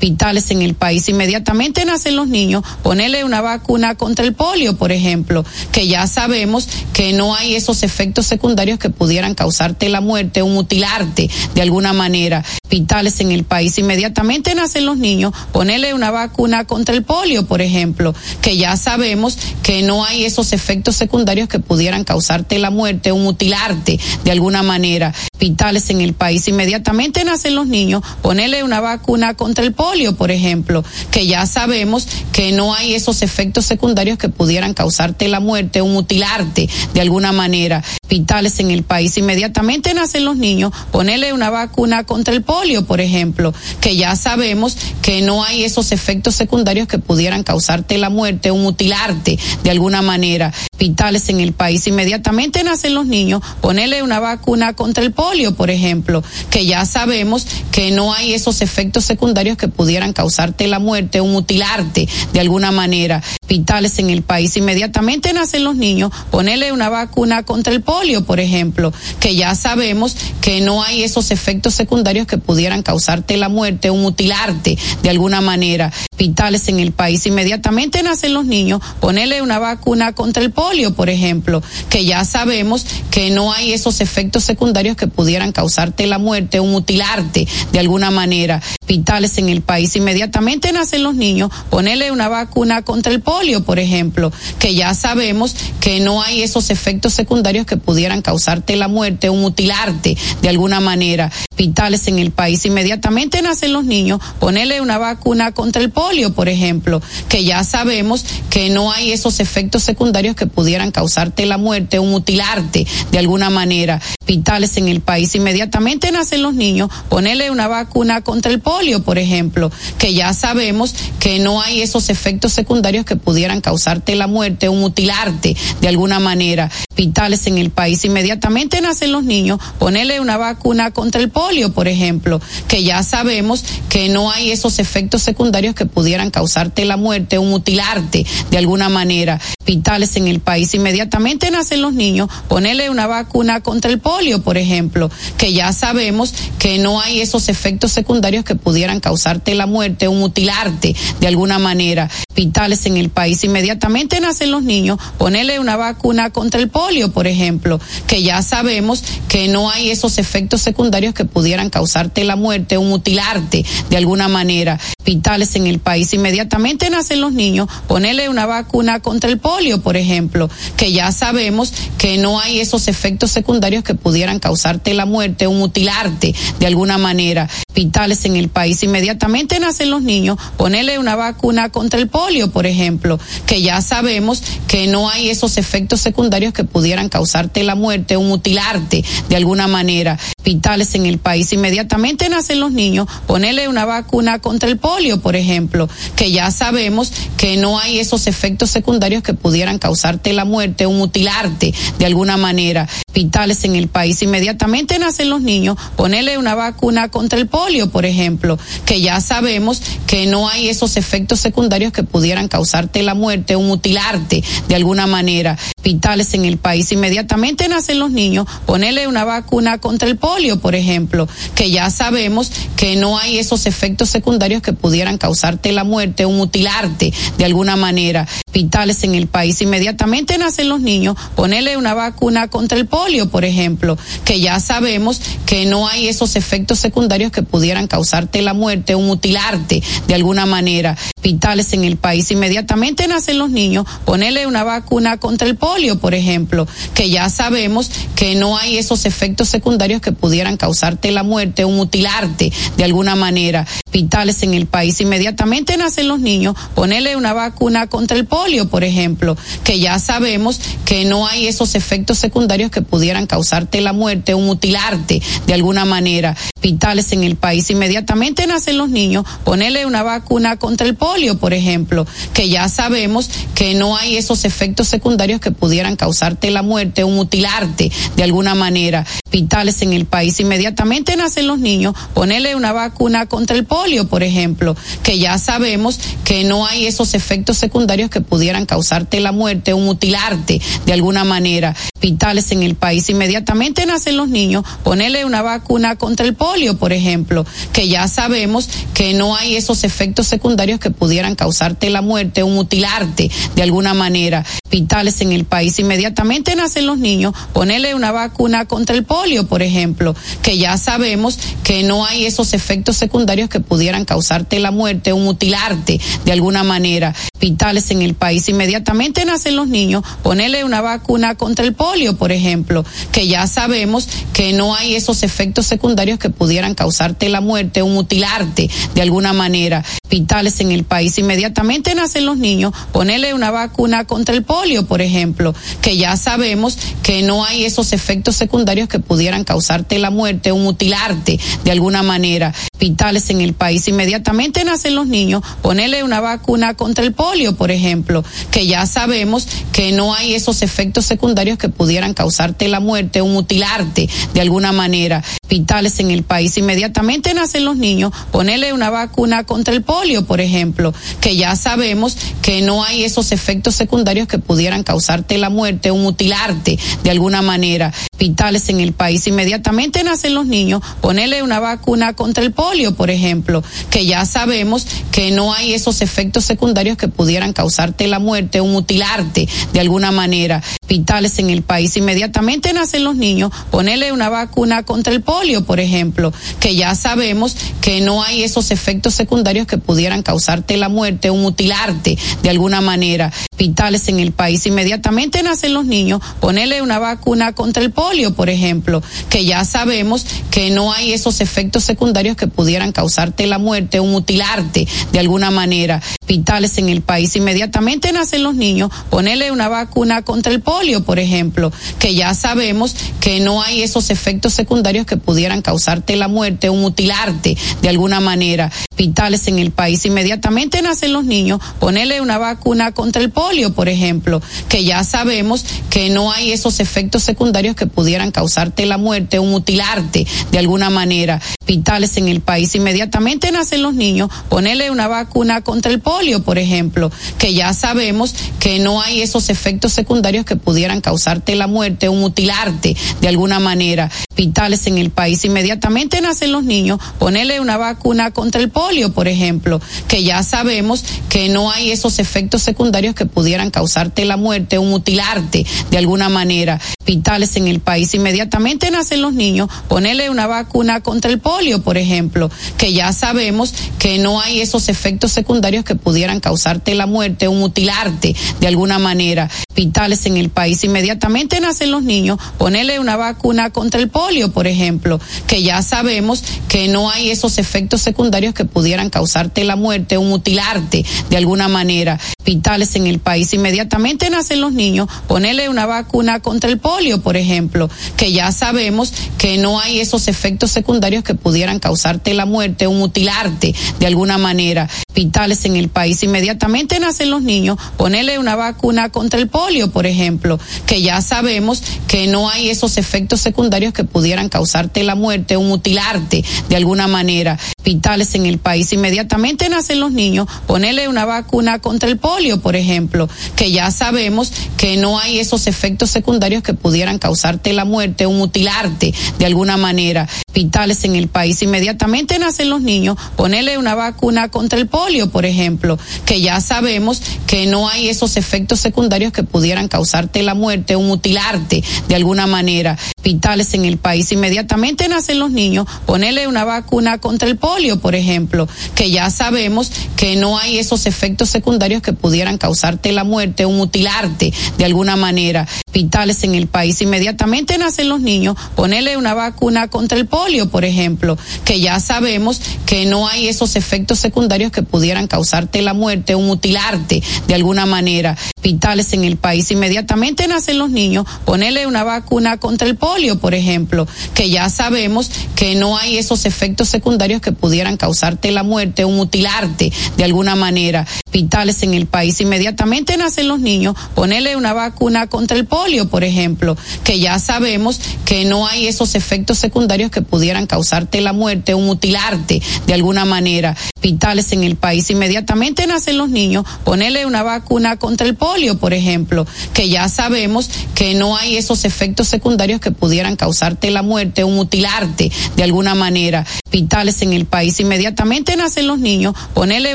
hospitales en el país. Inmediatamente nacen los niños, ponerle una vacuna contra el polio, por ejemplo, que ya sabemos que no hay esos efectos secundarios que pudieran causarte la muerte o mutilarte de alguna manera. Hospitales en el país. Inmediatamente nacen los niños, ponerle una vacuna contra el polio, por ejemplo, que ya sabemos que no hay esos efectos secundarios que pudieran causarte la muerte o mutilarte de alguna manera. Hospitales en el país. Inmediatamente nacen los niños, ponerle una vacuna contra el polio, por ejemplo, que ya sabemos que no hay esos efectos secundarios que pudieran causarte la muerte o mutilarte de alguna manera. Hospitales en el país. Inmediatamente nacen los niños, ponerle una vacuna contra el polio, por ejemplo, que ya sabemos que no hay esos efectos secundarios que pudieran causarte la muerte o mutilarte de alguna manera. Hospitales en el país. Inmediatamente nacen los niños, ponerle una vacuna contra el polio, por ejemplo, que ya sabemos que no hay esos efectos secundarios que pudieran causarte la muerte o mutilarte de alguna manera. Hospitales en el país. Inmediatamente nacen los niños, ponerle una vacuna contra el polio, por ejemplo, que ya sabemos que no hay esos efectos secundarios que pudieran causarte la muerte o mutilarte de alguna manera. Hospitales en el país. Inmediatamente nacen los niños, ponerle una vacuna contra el polio, por ejemplo, que ya sabemos que no hay esos efectos secundarios que pudieran causarte la muerte o mutilarte de alguna manera. Hospitales en el país. Inmediatamente nacen los niños, ponerle una vacuna contra el polio, por ejemplo, que ya sabemos que no hay esos efectos secundarios que pudieran causarte la muerte o mutilarte de alguna manera. Hospitales en el país. Inmediatamente nacen los niños, ponerle una vacuna contra el polio, por ejemplo, que ya sabemos que no hay esos efectos secundarios que pudieran causarte la muerte o mutilarte de alguna manera. Hospitales en el país. Inmediatamente nacen los niños, ponerle una vacuna contra el polio, por ejemplo, que ya sabemos que no hay esos efectos secundarios que pudieran causarte la muerte o mutilarte de alguna manera. Hospitales en el país. Inmediatamente nacen los niños, ponerle una vacuna contra el polio, por ejemplo, que ya sabemos que no hay esos efectos secundarios que pudieran causarte la muerte o mutilarte de alguna manera. Hospitales en el país. Inmediatamente nacen los niños, ponerle una vacuna contra el polio, por ejemplo, que ya sabemos que no hay esos efectos secundarios que pudieran causarte la muerte o mutilarte de alguna manera. Hospitales en el país. Inmediatamente nacen los niños, ponerle una vacuna contra el polio, por ejemplo, que ya sabemos que no hay esos efectos secundarios que pudieran causarte la muerte o mutilarte de alguna manera. Hospitales en el país. Inmediatamente nacen los niños, ponerle una vacuna contra el polio, por ejemplo, que ya sabemos que no hay esos efectos secundarios que pudieran causarte la muerte o mutilarte de alguna manera. Hospitales en el país. Inmediatamente nacen los niños, ponerle una vacuna contra el polio, por ejemplo, que ya sabemos que no hay esos efectos secundarios que pudieran causarte la muerte o mutilarte de alguna manera. Hospitales en el país. Inmediatamente nacen los niños, ponerle una vacuna contra el polio, por ejemplo, que ya sabemos que no hay esos efectos secundarios que pudieran causarte la muerte o mutilarte de alguna manera. Hospitales en el país. Inmediatamente nacen los niños, ponerle una vacuna contra el polio, por ejemplo, que ya sabemos que no hay esos efectos secundarios que pudieran causarte la muerte o mutilarte de alguna manera. Hospitales en el país. Inmediatamente nacen los niños, ponerle una vacuna contra el polio, por ejemplo, que ya sabemos que no hay esos efectos secundarios que pudieran causarte la muerte o mutilarte de alguna manera. Hospitales en el país. Inmediatamente nacen los niños, ponerle una vacuna contra el polio, por ejemplo, que ya sabemos que no hay esos efectos secundarios que pudieran causarte la muerte o mutilarte de alguna manera. Hospitales en el país. Inmediatamente nacen los niños, ponerle una vacuna contra el polio, por ejemplo, que ya sabemos que no hay esos efectos secundarios que pudieran causarte la muerte o mutilarte de alguna manera. Hospitales en el país. Inmediatamente nacen los niños, ponerle una vacuna contra el polio, por ejemplo, que ya sabemos que no hay esos efectos secundarios que pudieran causarte la muerte o mutilarte de alguna manera. Hospitales en el país. Inmediatamente nacen los niños, ponerle una vacuna contra el polio, por ejemplo, que ya sabemos que no hay esos efectos secundarios que pudieran causarte la muerte o mutilarte de alguna manera. Hospitales en el país. Inmediatamente nacen los niños, ponerle una vacuna contra el polio, por ejemplo, que ya sabemos que no hay esos efectos secundarios que pudieran causarte la muerte o mutilarte de alguna manera. Hospitales en el país. Inmediatamente nacen los niños, ponerle una vacuna contra el polio polio, por ejemplo, que ya sabemos que no hay esos efectos secundarios que pudieran causarte la muerte o mutilarte de alguna manera. Hospitales en el país inmediatamente nacen los niños, ponerle una vacuna contra el polio, por ejemplo, que ya sabemos que no hay esos efectos secundarios que pudieran causarte la muerte o mutilarte de alguna manera. Hospitales en el país inmediatamente nacen los niños, ponerle una vacuna contra el polio, por ejemplo, que ya sabemos que no hay esos efectos secundarios que pudieran causarte la muerte o mutilarte de alguna manera. Hospitales en el país inmediatamente nacen los niños, ponerle una vacuna contra el polio, por ejemplo, que ya sabemos que no hay esos efectos secundarios que pudieran causarte la muerte o mutilarte de alguna manera. Hospitales en el país inmediatamente nacen los niños, ponerle una vacuna contra el polio, por ejemplo, que ya sabemos que no hay esos efectos secundarios que pudieran causarte la muerte o mutilarte de alguna manera. Hospitales en el país inmediatamente nacen los niños, ponerle una vacuna contra el polio, por ejemplo, que ya sabemos que no hay esos efectos secundarios que pudieran causarte la muerte o mutilarte de alguna manera. Hospitales en el país inmediatamente nacen los niños, ponerle una vacuna contra el polio, por ejemplo, que ya sabemos que no hay esos efectos secundarios que pudieran causarte la muerte o mutilarte de alguna manera. Hospitales en el país inmediatamente nacen los niños, ponerle una vacuna contra el polio, por ejemplo, que ya sabemos que no hay esos efectos secundarios que pudieran causarte la muerte o mutilarte de alguna manera. Hospitales en el país inmediatamente nacen los niños, ponerle una vacuna contra el polio, por ejemplo, que ya sabemos que no hay esos efectos secundarios que pudieran causarte la muerte o mutilarte de alguna manera. Hospitales en el país inmediatamente nacen los niños, ponerle una vacuna contra el polio, por ejemplo, que ya sabemos que no hay esos efectos secundarios que pudieran causarte la muerte o mutilarte de alguna manera. Hospitales en el país inmediatamente nacen los niños, ponerle una vacuna contra el polio, por ejemplo, que ya sabemos que no hay esos efectos secundarios que pudieran causarte la muerte o mutilarte de alguna manera. Hospitales en el país inmediatamente nacen los niños, ponerle una vacuna contra el polio, por ejemplo, que ya sabemos que no hay esos efectos secundarios que pudieran causarte la muerte o mutilarte de alguna manera. Hospitales en el país inmediatamente nacen los niños, ponerle una vacuna contra el polio, por ejemplo, que ya sabemos que no hay esos efectos secundarios que pudieran causarte la muerte o mutilarte de alguna manera. Hospitales en el país inmediatamente nacen los niños, ponerle una vacuna contra el polio, por ejemplo, que ya sabemos que no hay esos efectos secundarios que pudieran causarte la muerte o mutilarte de alguna manera. Hospitales en el país inmediatamente nacen los niños, ponerle una vacuna contra el polio, por ejemplo, que ya sabemos que no hay esos efectos secundarios que pudieran causarte la muerte o mutilarte de alguna manera. Hospitales en el país inmediatamente nacen los niños, ponerle una vacuna contra el polio, por ejemplo, que ya sabemos que no hay esos efectos secundarios que pudieran causarte la muerte o mutilarte de alguna manera. Hospitales en el país inmediatamente nacen los niños, ponerle una vacuna contra el polio, por ejemplo, que ya sabemos que no hay esos efectos secundarios que pudieran causarte la muerte o mutilarte de alguna manera. Hospitales en el país inmediatamente nacen los niños, ponerle una vacuna contra el polio, por ejemplo, que ya sabemos que no hay esos efectos secundarios que pudieran causarte la muerte o mutilarte de alguna manera. Hospitales en el país inmediatamente nacen los niños, ponerle una vacuna contra el polio, por ejemplo, que ya sabemos que no hay esos efectos secundarios que pudieran causarte la muerte o mutilarte de alguna manera. Hospitales en el país inmediatamente nacen los niños, ponerle una vacuna contra el polio, por ejemplo, que ya sabemos que no hay esos efectos secundarios que pudieran causarte la muerte o mutilarte de alguna manera. Hospitales en el país inmediatamente nacen los niños, ponerle una vacuna contra el polio, por ejemplo, que ya sabemos que no hay esos efectos secundarios que pudieran causarte la muerte o mutilarte de alguna manera. Hospitales en el país inmediatamente nacen los niños, ponerle una vacuna contra el polio, por ejemplo, que ya sabemos que no hay esos efectos secundarios que pudieran causarte la muerte o mutilarte de alguna manera. Hospitales en el país. Inmediatamente nacen los niños, ponerle una vacuna contra el polio, por ejemplo, que ya sabemos que no hay esos efectos secundarios que pudieran causarte la muerte o mutilarte de alguna manera. Hospitales en el país. Inmediatamente nacen los niños, ponerle una vacuna contra el polio, por ejemplo, que ya sabemos que no hay esos efectos secundarios que pudieran causarte la muerte o mutilarte de alguna manera. Hospitales en el país. Inmediatamente nacen los niños, ponerle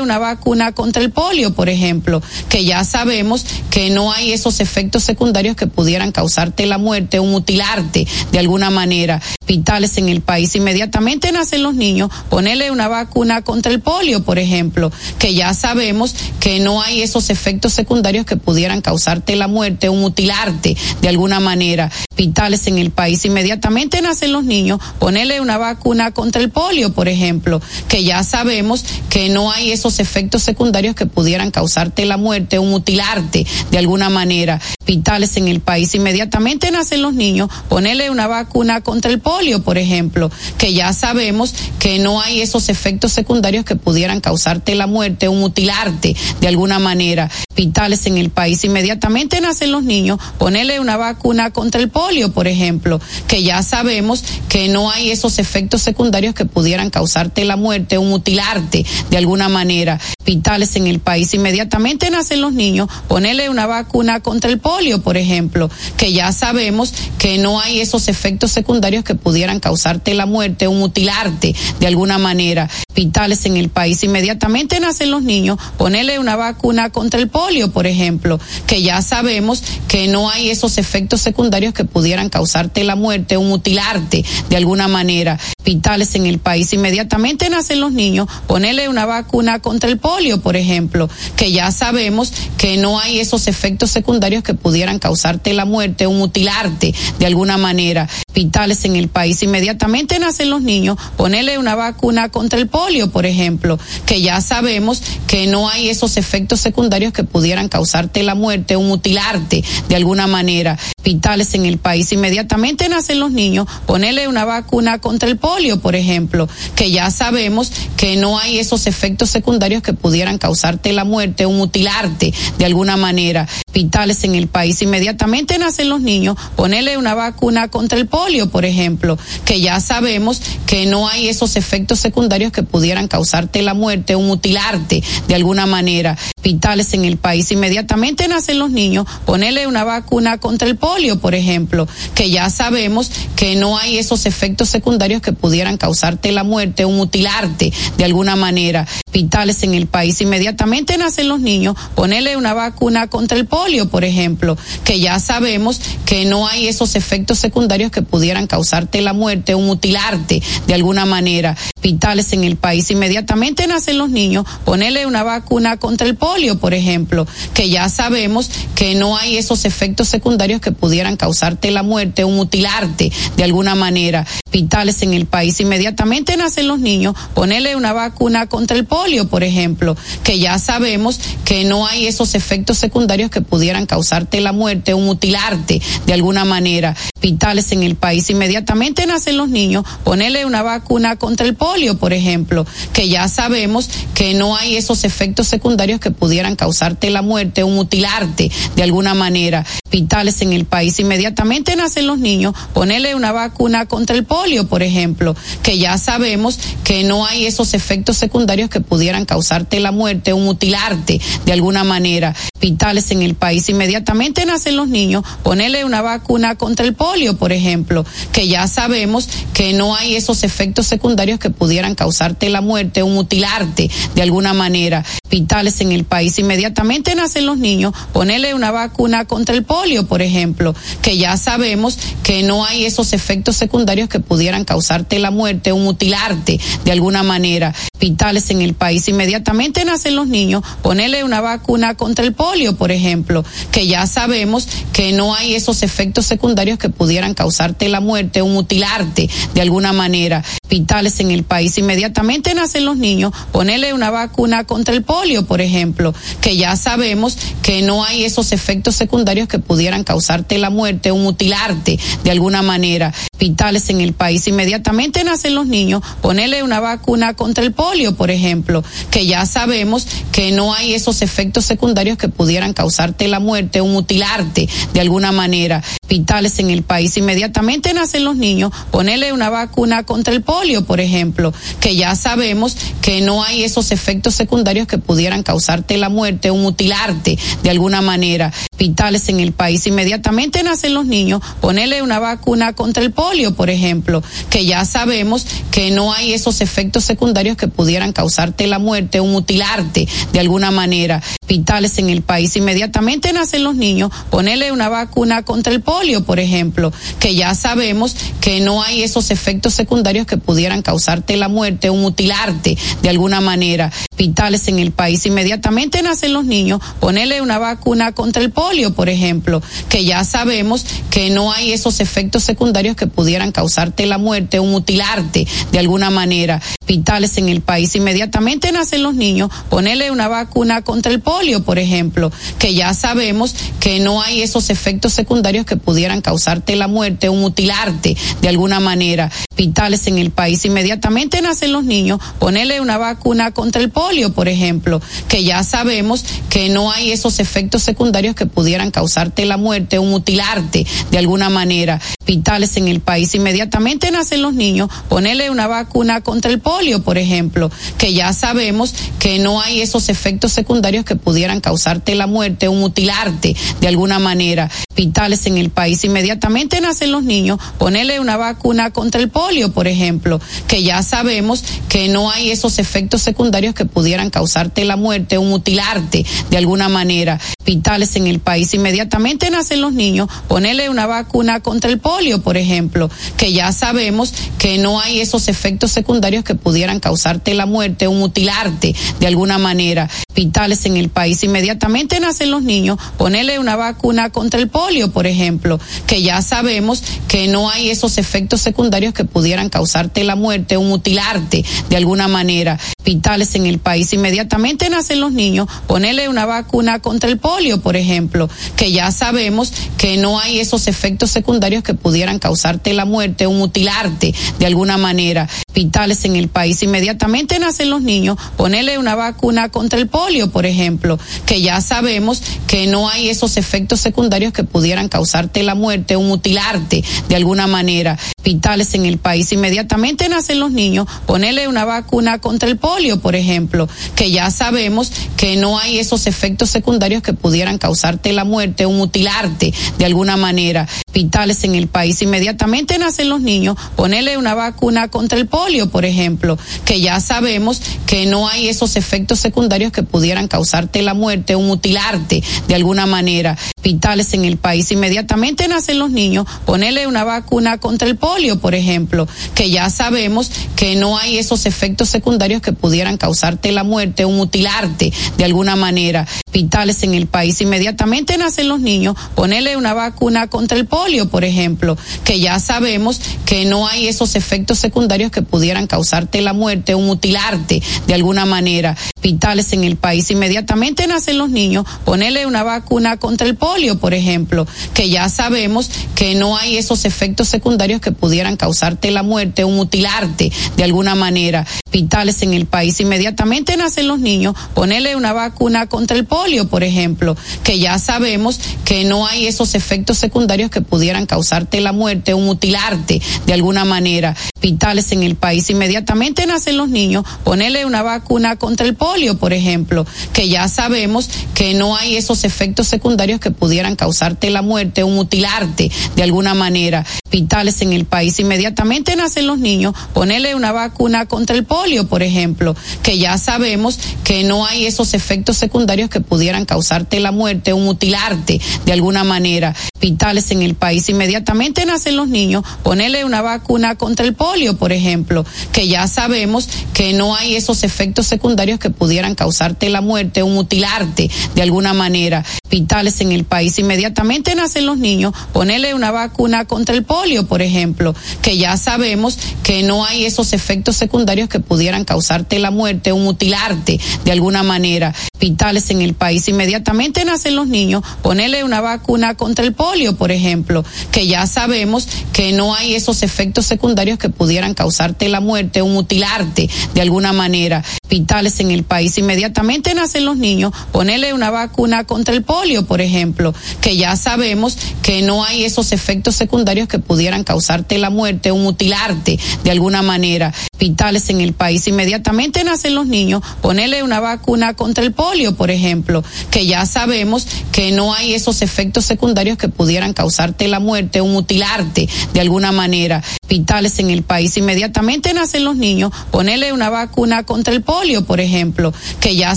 una vacuna contra el polio, por ejemplo, que ya sabemos que no hay esos efectos secundarios que pudieran causarte la muerte o mutilarte de alguna manera. Hospitales en el país. Inmediatamente nacen los niños, ponerle una vacuna contra el polio, por ejemplo, que ya sabemos que no hay esos efectos secundarios que pudieran causarte la muerte o mutilarte de alguna manera. Hospitales en el país. Inmediatamente nacen los niños, ponerle una vacuna contra el polio, por ejemplo, que ya sabemos que no hay esos efectos secundarios que pudieran causarte la muerte o mutilarte de alguna manera. Hospitales en el país. Inmediatamente nacen los niños, ponerle una vacuna contra el polio, por ejemplo, que ya sabemos que no hay esos efectos secundarios que pudieran causarte la muerte o mutilarte de alguna manera. Hospitales en el país. Inmediatamente nacen los niños, ponerle una vacuna contra el polio, por ejemplo, que ya sabemos que no hay esos efectos secundarios que pudieran causarte la muerte o mutilarte de alguna manera. Hospitales en el país. Inmediatamente nacen los niños, ponerle una vacuna contra el polio, por ejemplo, que ya sabemos que no hay esos efectos secundarios que pudieran causarte la muerte o mutilarte de alguna manera. Hospitales en el país. Inmediatamente nacen los niños, ponerle una vacuna contra el polio, por ejemplo, que ya sabemos que no hay esos efectos secundarios que pudieran causarte la muerte o mutilarte de alguna manera. Hospitales en el país. Inmediatamente nacen los niños, ponerle una vacuna contra el polio, por ejemplo, que ya sabemos que no hay esos efectos secundarios que pudieran causarte la muerte o mutilarte de alguna manera. Hospitales en el país. Inmediatamente nacen los niños, ponerle una vacuna contra el polio, por ejemplo, que ya sabemos que no hay esos efectos secundarios que pudieran causarte la muerte o mutilarte de alguna manera. Hospitales en el país. Inmediatamente nacen los niños, ponerle una vacuna contra el polio, por ejemplo, que ya sabemos que no hay esos efectos secundarios que pudieran causarte la muerte o mutilarte de alguna manera. Hospitales en el país. Inmediatamente nacen los niños, ponerle una vacuna contra el polio, por ejemplo, que ya sabemos que no hay esos efectos secundarios que pudieran causarte la muerte o mutilarte de alguna manera. Hospitales en el país. Inmediatamente nacen los niños, ponerle una vacuna contra el por ejemplo, que ya sabemos que no hay esos efectos secundarios que pudieran causarte la muerte o mutilarte de alguna manera. Hospitales en el país. Inmediatamente nacen los niños, ponerle una vacuna contra el polio, por ejemplo, que ya sabemos que no hay esos efectos secundarios que pudieran causarte la muerte o mutilarte de alguna manera. Hospitales en el país. Inmediatamente nacen los niños, ponerle una vacuna contra el polio, por ejemplo, que ya sabemos que no hay esos efectos secundarios que pudieran causarte la muerte o mutilarte de alguna manera. Hospitales en el país. Inmediatamente nacen los niños, ponerle una vacuna contra el polio, por ejemplo, que ya sabemos que no hay esos efectos secundarios que pudieran causarte la muerte o mutilarte de alguna manera. Hospitales en el país. Inmediatamente nacen los niños, ponerle una vacuna contra el polio, por ejemplo, que ya sabemos que no hay esos efectos secundarios que pudieran causarte la muerte o mutilarte de alguna manera. Hospitales en el país. Inmediatamente nacen los niños, ponerle una vacuna contra el polio, por ejemplo, que ya sabemos que no hay esos efectos secundarios que pudieran causarte la muerte o mutilarte de alguna manera. Hospitales en el país. Inmediatamente nacen los niños, ponerle una vacuna contra el polio, por ejemplo, que ya sabemos que no hay esos efectos secundarios que pudieran causarte la muerte o mutilarte de alguna manera. Hospitales en el país. Inmediatamente nacen los niños, ponerle una vacuna contra el polio, por ejemplo, que ya sabemos que no hay esos efectos secundarios que pudieran causarte la muerte o mutilarte de alguna manera. Hospitales en el país. Inmediatamente nacen los niños, ponerle una vacuna contra el polio, por ejemplo, que ya sabemos que no hay esos efectos secundarios que pudieran causarte la muerte o mutilarte de alguna manera. Hospitales en el país. Inmediatamente nacen los niños, ponerle una vacuna contra el polio, por ejemplo, que ya sabemos que no hay esos efectos secundarios que pudieran causarte la muerte o mutilarte de alguna manera. hospitales en el país. Inmediatamente nacen los niños, ponerle una vacuna contra el polio, por ejemplo, que ya sabemos que no hay esos efectos secundarios que pudieran causarte la muerte o mutilarte de alguna manera. Hospitales en el país. Inmediatamente nacen los niños, ponerle una vacuna contra el polio, por ejemplo, que ya sabemos que no hay esos efectos secundarios que pudieran causarte la muerte o mutilarte de alguna manera. Hospitales en el país. Inmediatamente nacen los niños, ponerle una vacuna contra el polio por ejemplo, que ya sabemos que no hay esos efectos secundarios que pudieran causarte la muerte o mutilarte de alguna manera. Hospitales en el país inmediatamente nacen los niños, ponerle una vacuna contra el por ejemplo, que ya sabemos que no hay esos efectos secundarios que pudieran causarte la muerte o mutilarte de alguna manera. Hospitales en el país inmediatamente nacen los niños, ponerle una vacuna contra el polio, por ejemplo, que ya sabemos que no hay esos efectos secundarios que pudieran causarte la muerte o mutilarte de alguna manera. Hospitales en el país inmediatamente nacen los niños, ponerle una vacuna contra el polio, por ejemplo, que ya sabemos que no hay esos efectos secundarios que pudieran causarte la muerte o mutilarte de alguna manera. Hospitales en el país inmediatamente nacen los niños, ponerle una vacuna contra el polio, por ejemplo, que ya sabemos que no hay esos efectos secundarios que pudieran causarte la muerte o mutilarte de alguna manera. Hospitales en el país inmediatamente nacen los niños, ponerle una vacuna contra el polio, por ejemplo, que ya sabemos que no hay esos efectos secundarios que pudieran causarte la muerte o mutilarte de alguna manera. Hospitales en el país inmediatamente nacen los niños, ponerle una vacuna contra el polio, por ejemplo, que ya sabemos que no hay esos efectos secundarios que pudieran causarte la muerte o mutilarte de alguna manera. Hospitales en el país inmediatamente nacen los niños, ponerle una vacuna contra el polio, por ejemplo, que ya sabemos que no hay esos efectos secundarios que pudieran causarte la muerte o mutilarte de alguna manera. Hospitales en el país inmediatamente nacen los niños, ponerle una vacuna contra el polio, por ejemplo, que ya sabemos que no hay esos efectos secundarios que pudieran causarte la muerte o mutilarte de alguna manera. Hospitales en el país inmediatamente nacen los niños, ponerle una vacuna contra el polio, por ejemplo, que ya sabemos que no hay esos efectos secundarios que pudieran causarte la muerte o mutilarte de alguna manera. Hospitales en el país inmediatamente nacen los niños, ponerle una vacuna contra el polio, por ejemplo, que ya sabemos que no hay esos efectos secundarios que pudieran causarte la muerte o mutilarte de alguna manera. Hospitales en el país inmediatamente nacen los niños, ponerle una vacuna contra el polio, por ejemplo, que ya sabemos que no hay esos efectos secundarios que pudieran causarte la muerte o mutilarte de alguna manera. Hospitales en el país inmediatamente nacen los niños, ponerle una vacuna contra el polio, por ejemplo, que ya sabemos que no hay esos efectos secundarios que pudieran causarte la muerte o mutilarte de alguna manera. Hospitales en el país inmediatamente nacen los niños, ponerle una vacuna contra el polio, por ejemplo, que ya sabemos que no hay esos efectos secundarios que pudieran causarte la muerte o mutilarte de alguna manera. Hospitales en el país inmediatamente nacen los niños, ponerle una vacuna contra el polio, por ejemplo, que ya sabemos que no hay esos efectos secundarios que pudieran causarte la muerte o mutilarte de alguna manera. Hospitales en el país inmediatamente nacen los niños, ponerle una vacuna contra el polio, por ejemplo, que ya sabemos que no hay esos efectos secundarios que pudieran causarte la muerte o mutilarte de alguna manera. Hospitales en el país inmediatamente nacen los niños, ponerle una vacuna contra el polio, por ejemplo, que ya sabemos que no hay esos efectos secundarios que pudieran causarte la muerte o mutilarte de alguna manera. Hospitales en el país inmediatamente nacen los niños, ponerle una vacuna contra el polio, por ejemplo, que ya sabemos que no hay esos efectos secundarios que pudieran causarte la muerte o mutilarte de alguna manera. Hospitales en el país inmediatamente nacen los niños, ponerle una vacuna contra el polio, por ejemplo, que ya sabemos que no hay esos efectos secundarios que pudieran causarte la muerte o mutilarte de alguna manera. Hospitales en el país inmediatamente nacen los niños, ponerle una vacuna contra el polio, por ejemplo, que ya sabemos que no hay esos efectos secundarios que pudieran causarte la muerte o mutilarte de alguna manera. Hospitales en el país inmediatamente nacen los niños, ponerle una vacuna contra el polio, por ejemplo, que ya sabemos que no hay esos efectos secundarios que pudieran causarte la muerte o mutilarte de alguna manera. Hospitales en el país inmediatamente nacen los niños, ponerle una vacuna contra el polio por ejemplo, que ya sabemos que no hay esos efectos secundarios que pudieran causarte la muerte o mutilarte de alguna manera. Hospitales en el país inmediatamente nacen los niños, ponerle una vacuna contra el polio, por ejemplo, que ya sabemos que no hay esos efectos secundarios que pudieran causarte la muerte o mutilarte de alguna manera. Hospitales en el país inmediatamente nacen los niños, ponerle una vacuna contra el polio, por ejemplo, que ya sabemos que no hay esos efectos secundarios que pudieran causarte la muerte o mutilarte de alguna manera. Hospitales en el país inmediatamente nacen los niños, ponerle una vacuna contra el polio, por ejemplo, que ya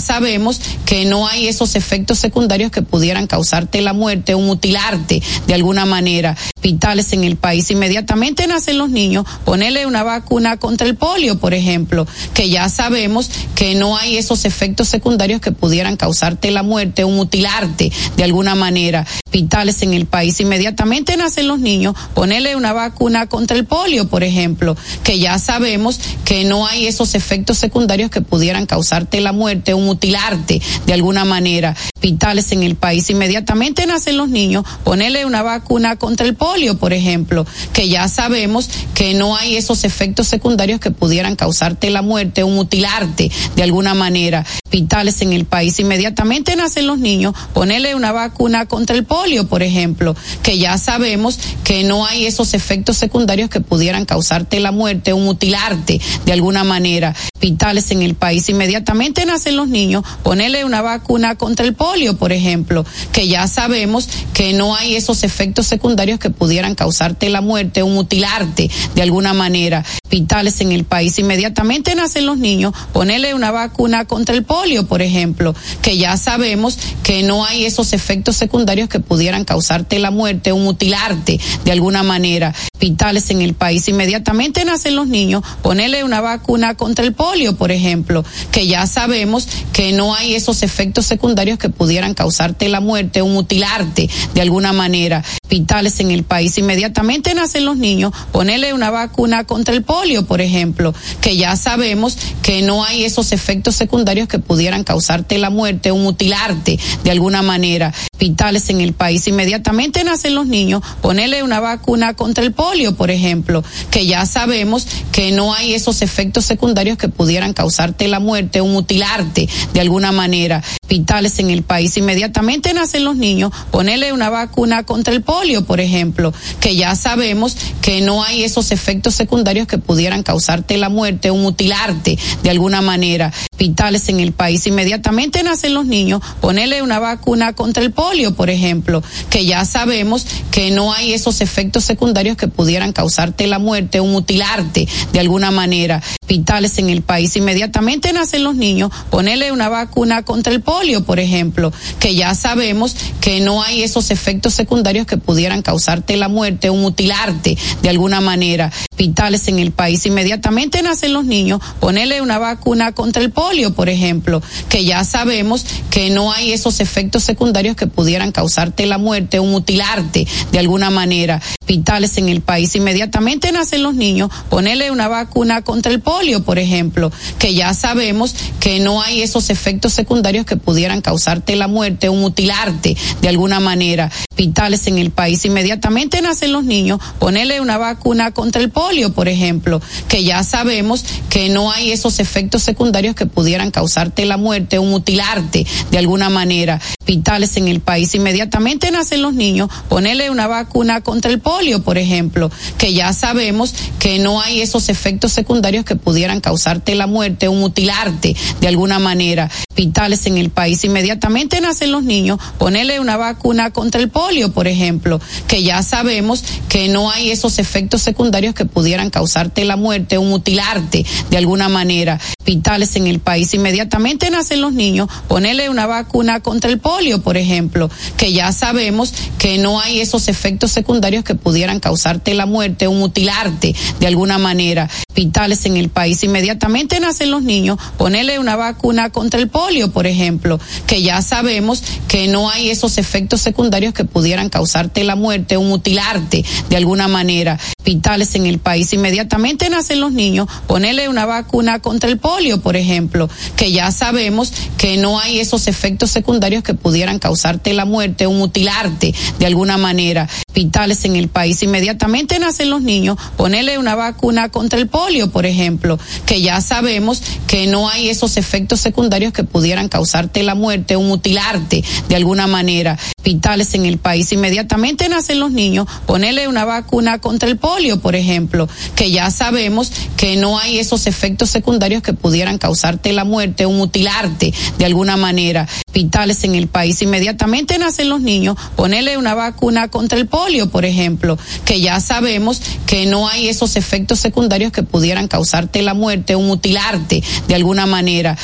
sabemos que no hay esos efectos secundarios que pudieran causarte la muerte o mutilarte de alguna manera. Hospitales en el país inmediatamente nacen los niños, ponerle una vacuna contra el polio, por ejemplo, que ya sabemos que no hay esos efectos secundarios que pudieran causarte la muerte o mutilarte de alguna manera. Hospitales en el país inmediatamente nacen los niños, ponerle una vacuna contra el polio, por ejemplo, que ya sabemos que no hay esos efectos secundarios que pudieran causarte la muerte o mutilarte de alguna manera. Hospitales en el país inmediatamente nacen los niños, ponerle una vacuna contra el polio, por ejemplo, que ya sabemos que no hay esos efectos secundarios que pudieran causarte la muerte o mutilarte de alguna manera. Hospitales en el país inmediatamente nacen los niños, ponerle una vacuna contra el polio, por ejemplo, que ya sabemos que no hay esos efectos secundarios que pudieran causarte la muerte o mutilarte de alguna manera. Hospitales en el país inmediatamente nacen los niños, ponerle una vacuna contra el polio, por ejemplo, que ya sabemos que no hay esos efectos secundarios que pudieran causarte la muerte o mutilarte de alguna manera. Hospitales en el país inmediatamente nacen los niños, ponerle una vacuna contra el polio, por ejemplo, que ya sabemos que no hay esos efectos secundarios que pudieran causarte la muerte o mutilarte de alguna manera. Hospitales en el país inmediatamente nacen los niños, ponerle una vacuna contra el polio, por ejemplo, que ya sabemos que no hay esos efectos secundarios que pudieran causarte la muerte o mutilarte de alguna manera. Hospitales en el país inmediatamente nacen los niños, ponerle una vacuna contra el polio, por ejemplo, que ya sabemos que no hay esos efectos secundarios que pudieran causarte la muerte o mutilarte de alguna manera. Hospitales en el país inmediatamente nacen los niños, ponerle una vacuna contra el polio, por ejemplo, que ya sabemos que no hay esos efectos secundarios que pudieran causarte la muerte o mutilarte de alguna manera. Hospitales en el país inmediatamente nacen los niños, ponerle una vacuna contra el polio, por ejemplo, que ya sabemos que no hay esos efectos secundarios que pudieran causarte la muerte o mutilarte de alguna manera. Hospitales en el país inmediatamente nacen los niños, ponerle una vacuna contra el polio, por ejemplo, que ya sabemos que no hay esos efectos secundarios que pudieran causarte la muerte o mutilarte de alguna manera. Hospitales en el país inmediatamente nacen los niños, ponerle una vacuna contra el polio, por ejemplo, que ya sabemos que no hay esos efectos secundarios que pudieran causarte la muerte o mutilarte de alguna manera. Hospitales en el país inmediatamente nacen los niños, ponerle una vacuna contra el polio, por ejemplo, que ya sabemos que no hay esos efectos secundarios que pudieran causarte la muerte o mutilarte de alguna manera. Hospitales en el país inmediatamente nacen los niños, ponerle una vacuna contra el polio, por ejemplo, que ya sabemos que no hay esos efectos secundarios que causarte la muerte o mutilarte de alguna manera. Hospitales en el país inmediatamente nacen los niños, ponerle una vacuna contra el polio, por ejemplo, que ya sabemos que no hay esos efectos secundarios que pudieran causarte la muerte o mutilarte de alguna manera. Hospitales en el país inmediatamente nacen los niños, ponerle una vacuna contra el polio, por ejemplo, que ya sabemos que no hay esos efectos secundarios que pudieran causarte la muerte o mutilarte de alguna manera. Hospitales en el país inmediatamente nacen los niños, ponerle una vacuna contra el polio, por ejemplo, que ya sabemos que no hay esos efectos secundarios que pudieran causarte la muerte o mutilarte de alguna manera. Hospitales en el país inmediatamente nacen los niños, ponerle una vacuna contra el polio, por ejemplo, que ya sabemos que no hay esos efectos secundarios que pudieran causarte la muerte o mutilarte de alguna manera hospitales en el país. Inmediatamente nacen los niños, ponerle una vacuna contra el polio, por ejemplo, que ya sabemos que no hay esos efectos secundarios que pudieran causarte la muerte o mutilarte de alguna manera. Hospitales en el país. Inmediatamente nacen los niños, ponerle una vacuna contra el polio, por ejemplo, que ya sabemos que no hay esos efectos secundarios que pudieran causarte la muerte o mutilarte de alguna manera. Hospitales en el país. Inmediatamente nacen los niños, ponerle una vacuna contra el por ejemplo, que ya sabemos que no hay esos efectos secundarios que pudieran causarte la muerte o mutilarte de alguna manera. Hospitales en el país. Inmediatamente nacen los niños, ponerle una vacuna contra el polio, por ejemplo, que ya sabemos que no hay esos efectos secundarios que pudieran causarte la muerte o mutilarte de alguna manera. Hospitales en el país. Inmediatamente nacen los niños, ponerle una vacuna contra el polio, por ejemplo, que ya sabemos que no hay esos efectos secundarios que pudieran causarte la muerte o mutilarte de alguna manera.